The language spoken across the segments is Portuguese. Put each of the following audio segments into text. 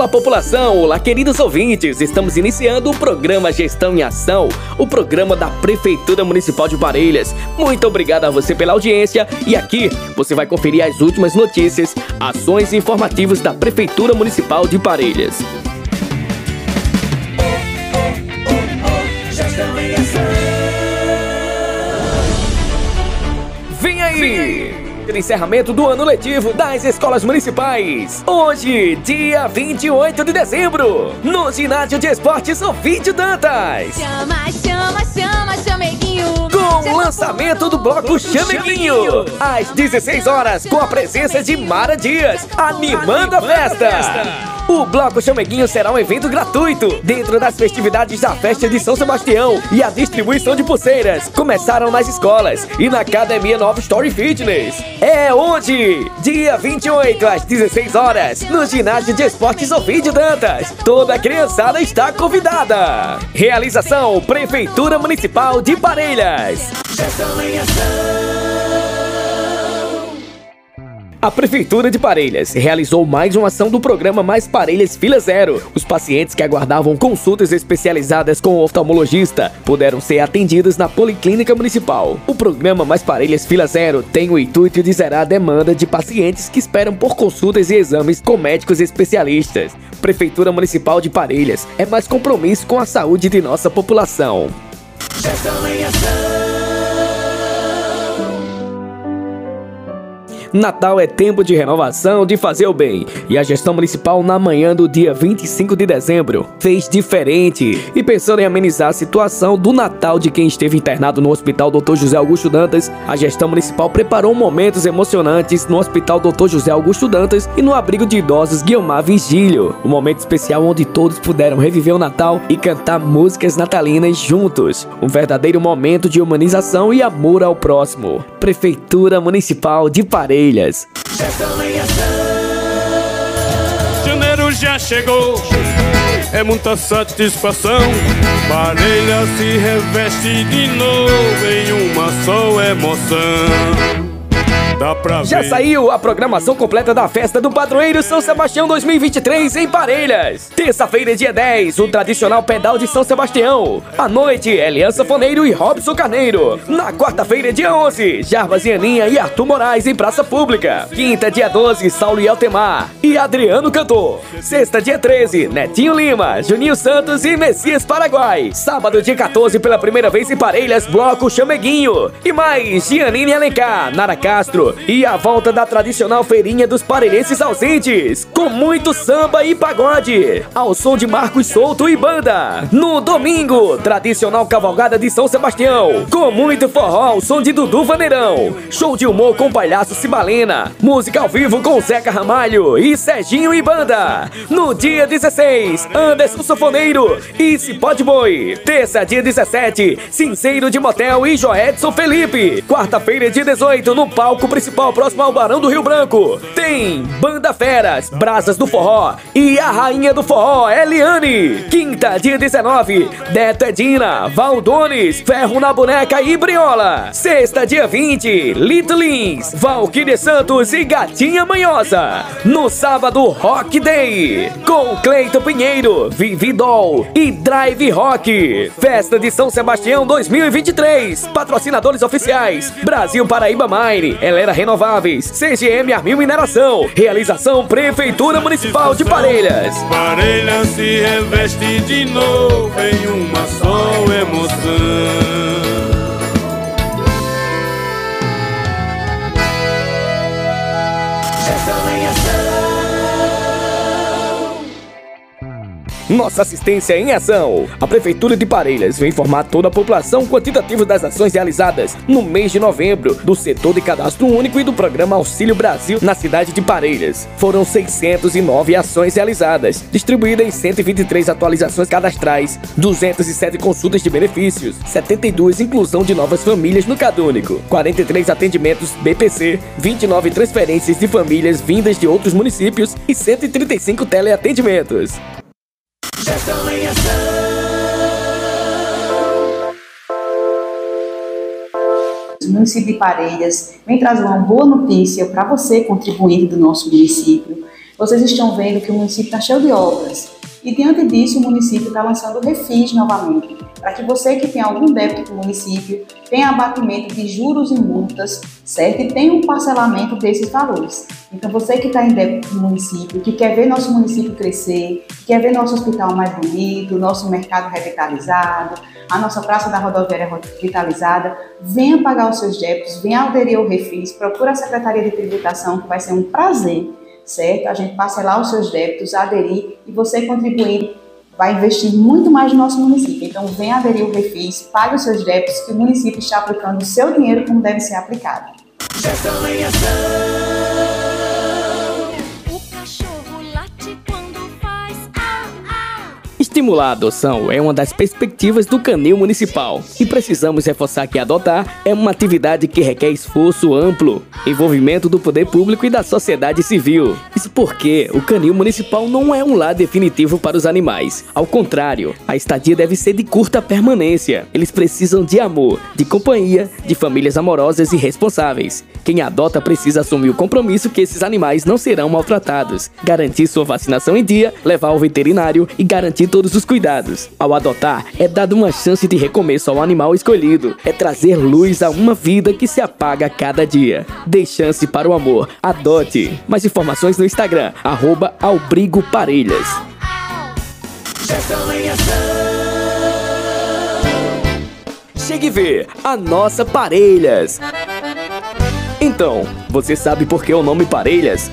Olá, população! Olá, queridos ouvintes! Estamos iniciando o programa Gestão em Ação, o programa da Prefeitura Municipal de Parelhas. Muito obrigado a você pela audiência e aqui você vai conferir as últimas notícias, ações e informativos da Prefeitura Municipal de Parelhas. Gestão em ação. Vem aí! Encerramento do ano letivo das escolas municipais. Hoje, dia 28 de dezembro, no Ginásio de Esportes Ovídio Dantas. Chama, chama, chama, chameguinho. Com o lançamento do bloco Chameguinho, às 16 horas, com a presença de Mara Dias, animando a festa. O Bloco Chameguinho será um evento gratuito dentro das festividades da festa de São Sebastião e a distribuição de pulseiras começaram nas escolas e na Academia Nova Story Fitness. É hoje, dia 28 às 16 horas, no ginásio de esportes Ovidio Dantas. Toda criançada está convidada. Realização Prefeitura Municipal de Parelhas. Gestão em ação. A Prefeitura de Parelhas realizou mais uma ação do programa Mais Parelhas Fila Zero. Os pacientes que aguardavam consultas especializadas com o oftalmologista puderam ser atendidos na Policlínica Municipal. O programa Mais Parelhas Fila Zero tem o intuito de zerar a demanda de pacientes que esperam por consultas e exames com médicos especialistas. Prefeitura Municipal de Parelhas é mais compromisso com a saúde de nossa população. Gestão Natal é tempo de renovação, de fazer o bem. E a gestão municipal, na manhã do dia 25 de dezembro, fez diferente. E pensando em amenizar a situação do Natal de quem esteve internado no Hospital Dr. José Augusto Dantas, a gestão municipal preparou momentos emocionantes no Hospital Dr. José Augusto Dantas e no abrigo de idosos Guiomar Vigílio. Um momento especial onde todos puderam reviver o Natal e cantar músicas natalinas juntos. Um verdadeiro momento de humanização e amor ao próximo. Prefeitura Municipal de Parelhas. Ação. Janeiro já chegou, é muita satisfação. Parelha se reveste de novo em uma só emoção. Dá pra Já ver. saiu a programação completa da festa do Padroeiro São Sebastião 2023 em Parelhas. Terça-feira, dia 10, o tradicional pedal de São Sebastião. À noite, Elian Foneiro e Robson Carneiro. Na quarta-feira, dia 11, Jarbas e Aninha e Arthur Moraes em Praça Pública. Quinta, dia 12, Saulo e Altemar e Adriano Cantor. Sexta, dia 13, Netinho Lima, Juninho Santos e Messias Paraguai. Sábado, dia 14, pela primeira vez em Parelhas, Bloco Chameguinho. E mais, Gianine Alencar, Nara Castro e a volta da tradicional feirinha dos parelhenses ausentes, com muito samba e pagode, ao som de Marcos Souto e banda. No domingo, tradicional cavalgada de São Sebastião, com muito forró ao som de Dudu Vaneirão, show de humor com palhaço Cibalena, música ao vivo com Zeca Ramalho e Serginho e banda. No dia 16, Anderson Sofoneiro e Cipode Boi. Terça, dia 17, Cinceiro de Motel e Joedson Felipe. Quarta-feira, dia 18, no palco principal próximo ao Barão do Rio Branco. Tem Banda Feras, Brasas do Forró e a Rainha do Forró, Eliane. Quinta, dia 19, Neto Edina, Valdones, Ferro na Boneca e Briola. Sexta, dia 20, Lito Lins, Valquíria Santos e Gatinha Manhosa. No sábado, Rock Day, com Cleito Pinheiro, Vividol e Drive Rock. Festa de São Sebastião 2023. Patrocinadores oficiais: Brasil Paraíba Mine, Helena Renováveis, CGM Armil Mineração. Realização Prefeitura Municipal de Parelhas. Parelha se reveste de novo em uma só emoção. Gestão em Nossa assistência em ação. A Prefeitura de Parelhas vem informar toda a população quantitativo das ações realizadas no mês de novembro do setor de cadastro único e do programa Auxílio Brasil na cidade de Parelhas. Foram 609 ações realizadas, distribuídas em 123 atualizações cadastrais, 207 consultas de benefícios, 72 inclusão de novas famílias no Cadúnico, 43 atendimentos BPC, 29 transferências de famílias vindas de outros municípios e 135 teleatendimentos. Gestão em ação. O município de Parelhas vem trazer uma boa notícia para você, contribuinte do nosso município. Vocês estão vendo que o município está cheio de obras e, diante disso, o município está lançando o Refis novamente, para que você que tem algum débito com o município tenha abatimento de juros e multas, certo? E tenha um parcelamento desses valores. Então, você que está em débito com o município, que quer ver nosso município crescer, que quer ver nosso hospital mais bonito, nosso mercado revitalizado, a nossa praça da rodoviária revitalizada, venha pagar os seus débitos, venha aderir ao Refis, procura a Secretaria de Tributação, que vai ser um prazer certo? A gente parcelar os seus débitos, aderir e você contribuir vai investir muito mais no nosso município. Então, venha aderir ao Refis, pague os seus débitos, que o município está aplicando o seu dinheiro como deve ser aplicado. Gestão em ação. Estimular a adoção é uma das perspectivas do Canil Municipal e precisamos reforçar que adotar é uma atividade que requer esforço amplo, envolvimento do poder público e da sociedade civil. Isso porque o Canil Municipal não é um lar definitivo para os animais. Ao contrário, a estadia deve ser de curta permanência. Eles precisam de amor, de companhia, de famílias amorosas e responsáveis. Quem adota precisa assumir o compromisso que esses animais não serão maltratados, garantir sua vacinação em dia, levar ao veterinário e garantir todos os cuidados. Ao adotar, é dado uma chance de recomeço ao animal escolhido. É trazer luz a uma vida que se apaga cada dia. Dê chance para o amor. Adote. Mais informações no Instagram, arroba Albrigo Parelhas. Chegue vê a nossa Parelhas. Então, você sabe por que o nome Parelhas?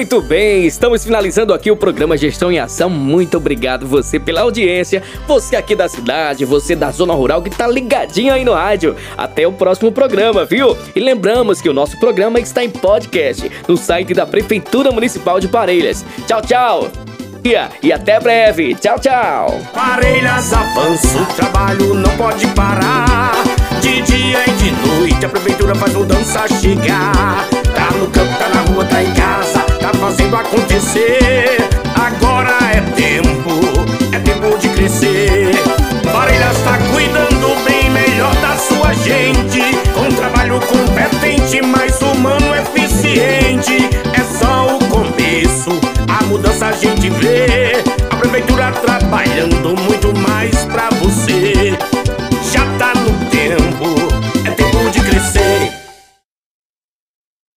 Muito bem, estamos finalizando aqui o programa Gestão em Ação. Muito obrigado você pela audiência, você aqui da cidade, você da zona rural que tá ligadinho aí no rádio. Até o próximo programa, viu? E lembramos que o nosso programa está em podcast no site da Prefeitura Municipal de Parelhas. Tchau, tchau. E até breve. Tchau, tchau. Parelhas avança, o trabalho não pode parar. De dia e de noite a prefeitura faz mudança chegar. Tá no campo, tá na rua, tá em casa, fazendo acontecer.